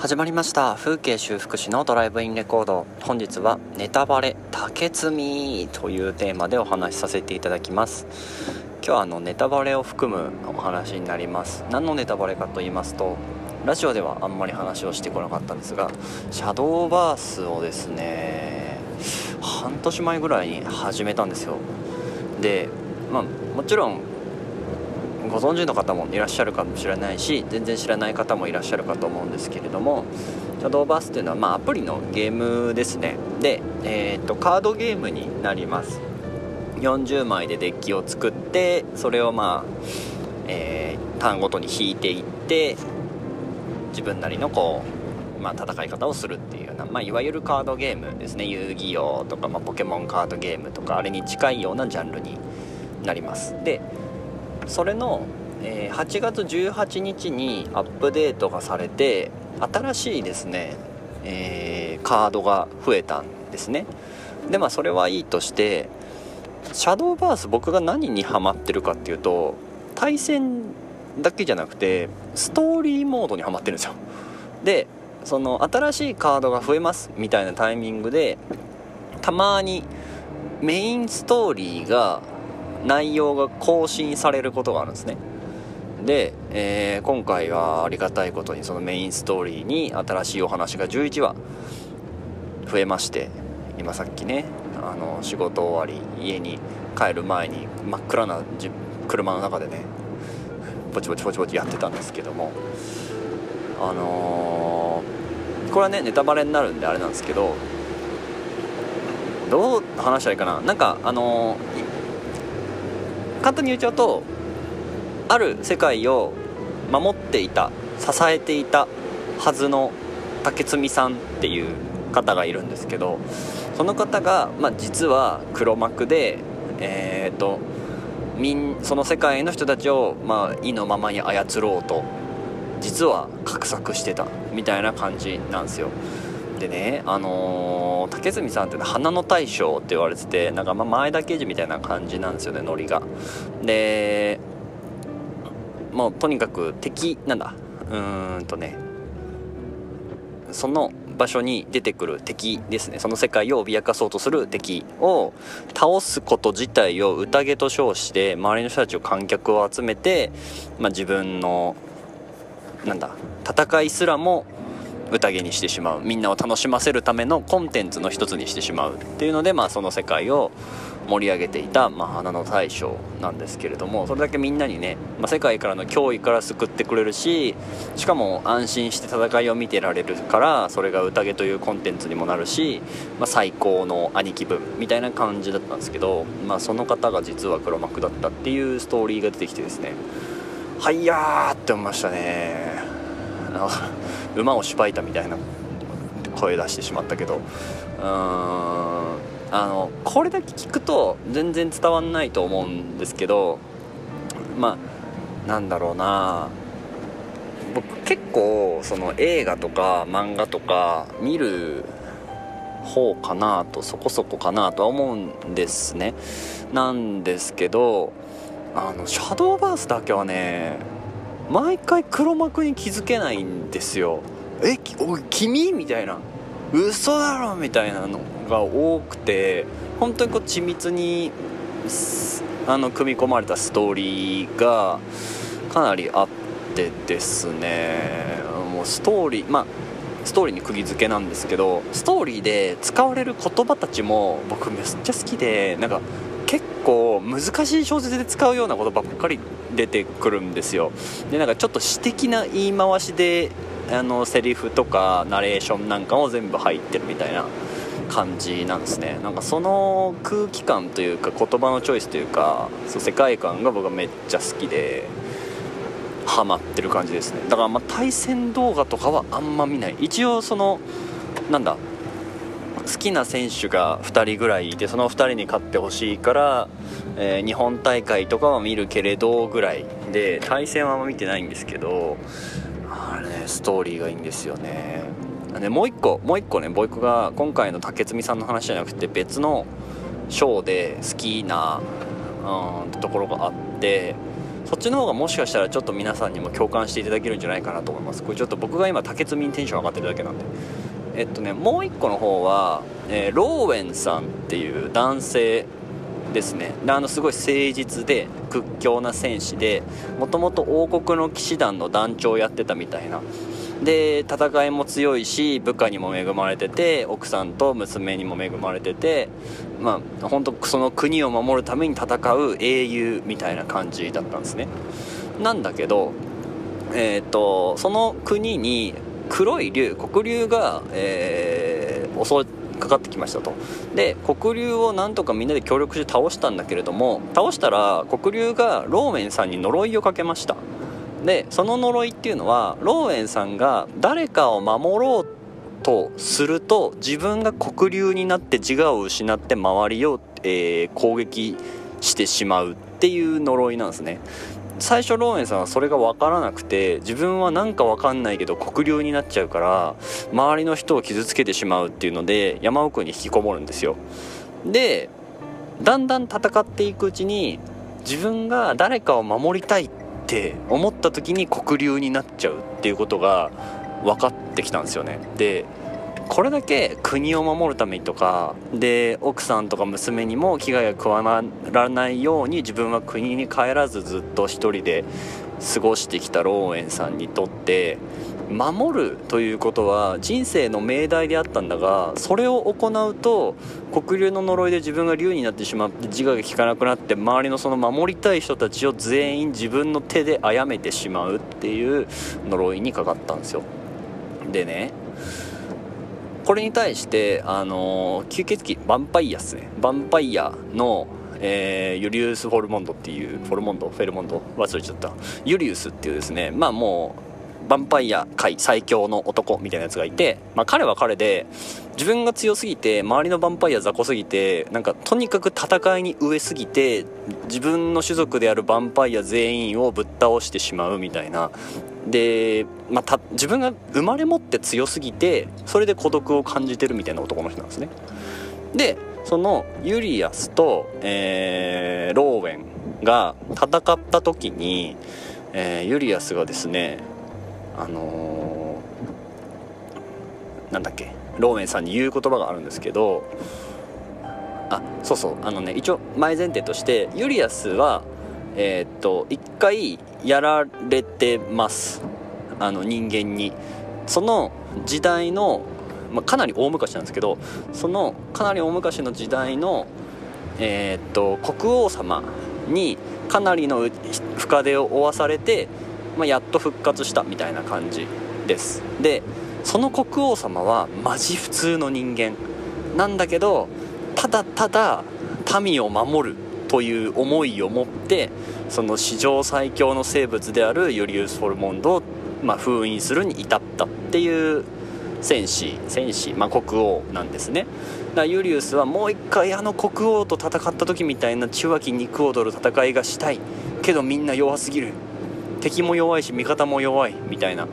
始まりました。風景修復師のドライブインレコード。本日はネタバレ竹積みというテーマでお話しさせていただきます。今日はあのネタバレを含むお話になります。何のネタバレかと言いますとラジオではあんまり話をしてこなかったんですがシャドーバースをですね半年前ぐらいに始めたんですよ。でまあもちろんご存知の方もいらっしゃるかもしれないし全然知らない方もいらっしゃるかと思うんですけれどもシャドーバースというのは、まあ、アプリのゲームですね。で、えーと、カードゲームになります。40枚でデッキを作ってそれをまあ、えー、ターンごとに引いていって自分なりのこう、まあ、戦い方をするっていうような、まあ、いわゆるカードゲームですね。遊戯王とか、まあ、ポケモンカードゲームとかあれに近いようなジャンルになります。でそれの、えー、8月18日にアップデートがされて新しいですね、えー、カードが増えたんですね。でまあそれはいいとしてシャドーバース僕が何にハマってるかっていうと対戦だけじゃなくてストーリーモードにはまってるんですよ。でその新しいカードが増えますみたいなタイミングでたまにメインストーリーが内容が更新されることがあるんですね。で、えー、今回はありがたいことにそのメインストーリーに新しいお話が11話増えまして今さっきねあの仕事終わり家に帰る前に真っ暗な車の中でねぼちぼちぼちぼちやってたんですけどもあのー、これはねネタバレになるんであれなんですけどどう話したらいいかな。なんかあのー簡単に言っちゃうとある世界を守っていた支えていたはずの竹積さんっていう方がいるんですけどその方が、まあ、実は黒幕でえっ、ー、とその世界の人たちを、まあ、意のままに操ろうと実は画策してたみたいな感じなんですよ。でねあのー、竹住さんって花の大将って言われててなんかま前田刑事みたいな感じなんですよねノリが。でもうとにかく敵なんだうーんとねその場所に出てくる敵ですね。その世界を脅かそうとする敵を倒すこと自体を宴と称して周りの人たちを観客を集めて、まあ、自分のなんだ戦いすらも宴にしてしまう。みんなを楽しませるためのコンテンツの一つにしてしまうっていうので、まあ、その世界を盛り上げていた、まあ、花の大将なんですけれどもそれだけみんなにね、まあ、世界からの脅威から救ってくれるししかも安心して戦いを見てられるからそれが宴というコンテンツにもなるし、まあ、最高の兄貴分みたいな感じだったんですけど、まあ、その方が実は黒幕だったっていうストーリーが出てきてですねはいやーって思いましたね。馬をしばいたみたいな声出してしまったけど。うんあのこれだけ聞くと全然伝わんないと思うんですけどまあなんだろうな。僕結構その映画とか漫画とか見る方かなとそこそこかなとは思うんですね。なんですけどあのシャドーバースだけはね毎回黒幕に気づけないんですよ。えお君？みたいな。嘘だろ？みたいなのが多くて本当にこう緻密にあの組み込まれたストーリーがかなりあってですね。もうストーリーまあストーリーに釘付けなんですけどストーリーで使われる言葉たちも僕めっちゃ好きでなんか結構難しい小説で使うようなことばっかり出てくるんですよ。でなんかちょっと詩的な言い回しであのセリフとかナレーションなんかも全部入ってるみたいな感じなんですね。なんかその空気感というか言葉のチョイスというかそう世界観が僕はめっちゃ好きでハマってる感じですね。だからま対戦動画とかはあんま見ない。一応そのなんだ好きな選手が2人ぐらいいてその2人に勝ってほしいから、えー、日本大会とかは見るけれどぐらいで対戦はあんま見てないんですけどあれねストーリーがいいんですよね。でもう一個もう一個ね僕が今回の竹積さんの話じゃなくて別のショーで好きなうんところがあってそっちの方がもしかしたらちょっと皆さんにも共感していただけるんじゃないかなと思います。これちょっと僕が今竹積みにテンション上がってるだけなんで。えっとねもう一個の方は、えー、ローウェンさんっていう男性ですね。であのすごい誠実で屈強な戦士でもともと王国の騎士団の団長をやってたみたいな。で戦いも強いし部下にも恵まれてて奥さんと娘にも恵まれててまあ本当その国を守るために戦う英雄みたいな感じだったんですね。なんだけどえっ、ー、とその国に黒い竜黒竜が、えー、襲かかってきましたと。で黒竜をなんとかみんなで協力して倒したんだけれども倒したら黒竜がローメンさんに呪いをかけました。でその呪いっていうのはローエンさんが誰かを守ろうとすると自分が黒竜になって自我を失って周りを、えー、攻撃してしまうっていう呪いなんですね。最初ローエンさんはそれが分からなくて自分は何か分かんないけど黒竜になっちゃうから周りの人を傷つけてしまうっていうので山奥に引きこもるんですよ。でだんだん戦っていくうちに自分が誰かを守りたいって思った時に黒竜になっちゃうっていうことが分かってきたんですよね。でこれだけ国を守るためにとかで奥さんとか娘にも危害が加えらないように自分は国に帰らずずっと一人で過ごしてきたローエンさんにとって守るということは人生の命題であったんだがそれを行うと黒竜の呪いで自分が竜になってしまって自我が利かなくなって周りのその守りたい人たちを全員自分の手で殺めてしまうっていう呪いにかかったんですよ。でねこれに対してあの吸血鬼ヴァンパイアっすね。ヴァンパイアのえー、ユリウス・フォルモンドっていうフォルモンドフェルモンド忘れちゃった。ユリウスっていうですねまあもうヴァンパイア界最強の男みたいなやつがいて、まあ、彼は彼で自分が強すぎて周りのヴァンパイア雑魚すぎてなんかとにかく戦いに飢えすぎて自分の種族であるヴァンパイア全員をぶっ倒してしまうみたいなで、まあ、自分が生まれ持って強すぎてそれで孤独を感じてるみたいな男の人なんですね。でそのユリアスと、えー、ローウェンが戦った時に、えー、ユリアスがですねあのー、なんだっけローウェンさんに言う言葉があるんですけどあそうそうあのね一応前前提としてユリアスはえー、っと一回やられてます。あの人間に。その時代の、まあ、かなり大昔なんですけどそのかなり大昔の時代のえー、っと国王様にかなりの深手を負わされてまあ、やっと復活したみたいな感じです。でその国王様はマジ普通の人間なんだけどただただ民を守るという思いを持ってその史上最強の生物であるユリウス・フォルモンドを、まあ、封印するに至ったっていう戦士戦士、まあ、国王なんですね。だからユリウスはもう一回あの国王と戦った時みたいな血湧き肉踊る戦いがしたい。けどみんな弱すぎる。敵も弱いし味方も弱いみたいな。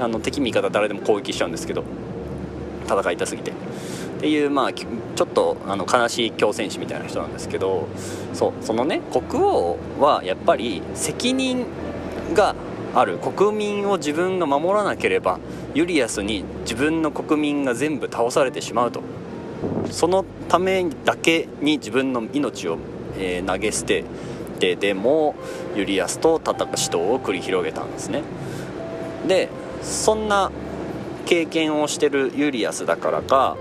あの敵味方誰でも攻撃しちゃうんですけど戦いたすぎて。っていうまあちょっとあの悲しい強戦士みたいな人なんですけどそうそのね国王はやっぱり責任がある。国民を自分が守らなければユリアスに自分の国民が全部倒されてしまうと。そのためだけに自分の命を、えー、投げ捨ててでもユリアスと戦死闘を繰り広げたんですね。でそんな経験をしてるユリアスだからか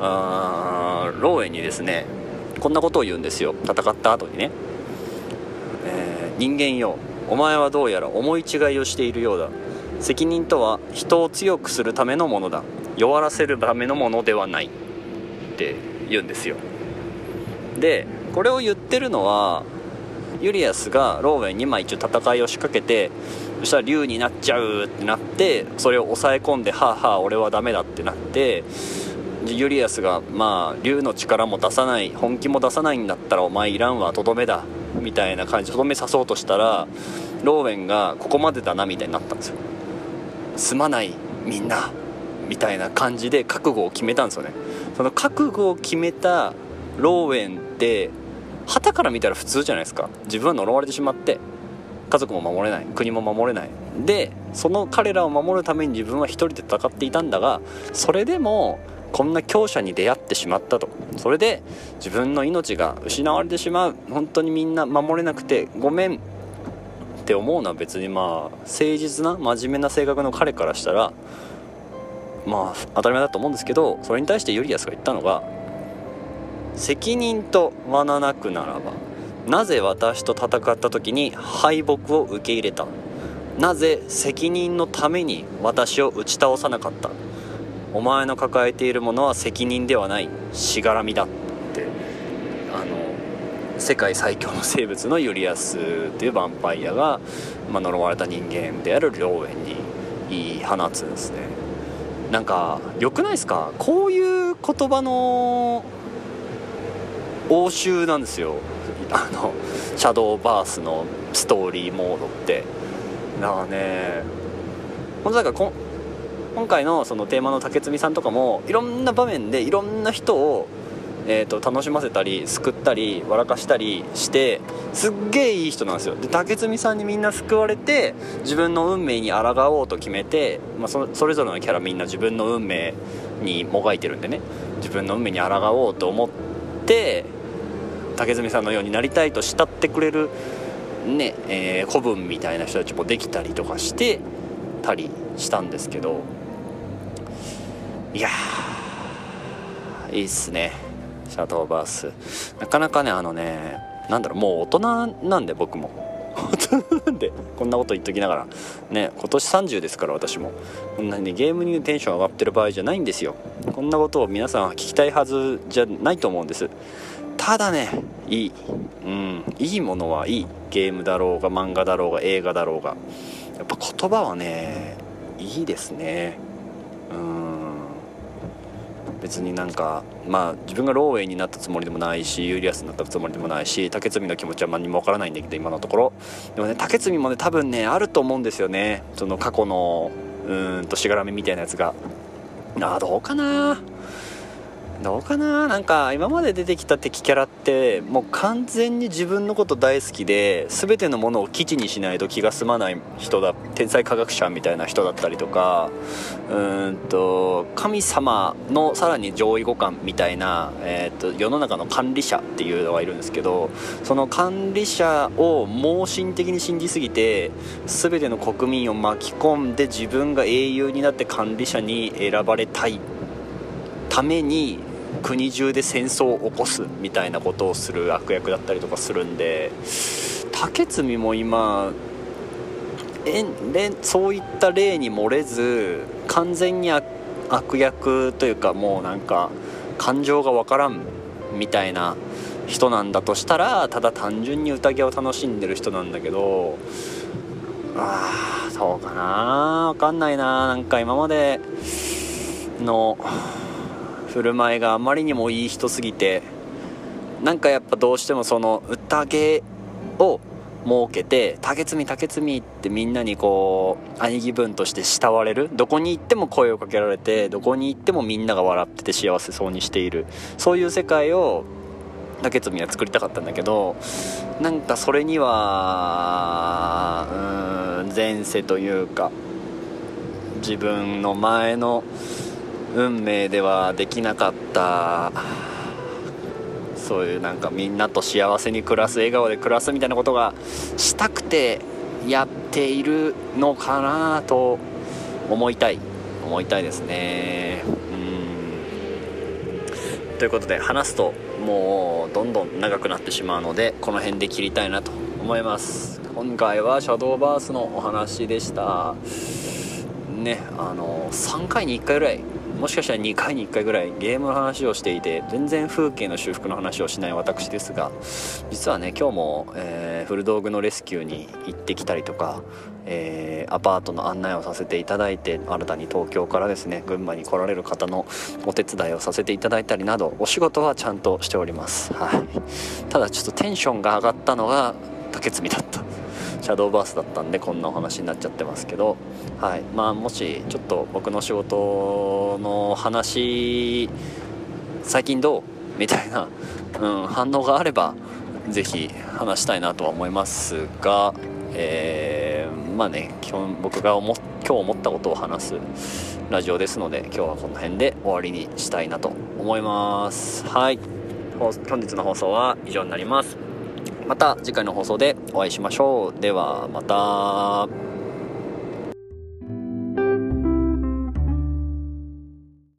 あローウェンにですねこんなことを言うんですよ。戦った後にね、えー、人間よ。お前はどうやら思い違いをしているようだ。責任とは人を強くするためのものだ。弱らせるためのものではない。って言うんですよ。でこれを言ってるのはユリアスがローウェンにまあ一応戦いを仕掛けてそしたら竜になっちゃうってなってそれを抑え込んではあはあ俺はダメだってなってユリアスがまあ竜の力も出さない本気も出さないんだったらお前いらんわとどめだみたいな感じでとどめさそうとしたらローウェンがここまでだなみたいになったんですよ。すまないみんなみたいな感じで覚悟を決めたんですよね。その覚悟を決めたローウェンって旗から見たら普通じゃないですか。自分は呪われてしまって家族も守れない国も守れない。でその彼らを守るために自分は一人で戦っていたんだがそれでもこんな強者に出会ってしまったと。それで自分の命が失われてしまう。本当にみんな守れなくてごめん。って思うのは別にまあ誠実な真面目な性格の彼からしたらまあ当たり前だと思うんですけどそれに対してユリアスが言ったのが責任と学ななくならば。なぜ私と戦った時に敗北を受け入れた？なぜ責任のために私を打ち倒さなかった？お前の抱えているものは責任ではない。しがらみだって。あの世界最強の生物のユリアスっていうヴァンパイアが、まあ、呪われた人間である良縁に言い放つんですね。なんか良くないですか？こういう言葉の応酬なんですよ。あのシャドーバースのストーリーモードって。だからね本当だから今回のそのテーマの竹積さんとかもいろんな場面でいろんな人を、えーと、楽しませたり救ったり笑かしたりしてすっげえいい人なんですよ。で竹積さんにみんな救われて自分の運命に抗おうと決めて、まあ、そそれぞれのキャラみんな自分の運命にもがいてるんでね。自分の運命に抗おうと思って竹積さんのようになりたいと慕ってくれるねえー、古文みたいな人たちもできたりとかしてたりしたんですけどいやいいっすねシャドーバース。なかなかねあのねなんだろうもう大人なんで僕も。大人なんでこんなこと言っときながら。ね今年30ですから私も。こんなに、ね、ゲームにテンション上がってる場合じゃないんですよ。こんなことを皆さんは聞きたいはずじゃないと思うんです。ただねいい。うん。いいものはいい。ゲームだろうが漫画だろうが映画だろうが。やっぱ言葉はねいいですね。うん。別になんかまあ自分がローウェンになったつもりでもないしユーリアスになったつもりでもないしタケツミの気持ちは何もわからないんだけど今のところ。でもねタケツミもね多分ねあると思うんですよね。その過去のうんとしがらみみたいなやつが。あどうかな。どうかな？なんか今まで出てきた敵キャラってもう完全に自分のこと大好きで全てのものを基地にしないと気が済まない人だ天才科学者みたいな人だったりとかうんと神様のさらに上位互換みたいな、えーと、世の中の管理者っていうのがいるんですけどその管理者を盲信的に信じすぎて全ての国民を巻き込んで自分が英雄になって管理者に選ばれたいために国中で戦争を起こすみたいなことをする悪役だったりとかするんで竹積も今えそういった例に漏れず完全に悪役というかもうなんか感情が分からんみたいな人なんだとしたらただ単純に宴を楽しんでる人なんだけどああそうかな分かんないななんか今までの振る舞いがあまりにもいい人すぎてなんかやっぱどうしてもその宴を設けて竹摘竹摘ってみんなにこう兄貴分として慕われる？どこに行っても声をかけられてどこに行ってもみんなが笑ってて幸せそうにしている。そういう世界を竹摘みは作りたかったんだけどなんかそれにはうん前世というか自分の前の運命ではできなかった。そういうなんかみんなと幸せに暮らす笑顔で暮らすみたいなことがしたくてやっているのかなと思いたい。思いたいですね。うん。ということで話すともうどんどん長くなってしまうのでこの辺で切りたいなと思います。今回はシャドーバースのお話でした。ねあの3回に1回ぐらいもしかしたら2回に1回ぐらいゲームの話をしていて全然風景の修復の話をしない私ですが実はね今日も、えー、古道具のレスキューに行ってきたりとか、えー、アパートの案内をさせていただいて新たに東京からですね群馬に来られる方のお手伝いをさせていただいたりなどお仕事はちゃんとしております、はい、ただちょっとテンションが上がったのが竹積だった。シャドーバースだったんでこんなお話になっちゃってますけど、はいまあ、もしちょっと僕の仕事の話最近どう？みたいな、うん、反応があれば是非話したいなとは思いますが、えー、まあね基本僕が思今日思ったことを話すラジオですので今日はこの辺で終わりにしたいなと思います。はい本日の放送は以上になります。また次回の放送でお会いしましょう。ではまた。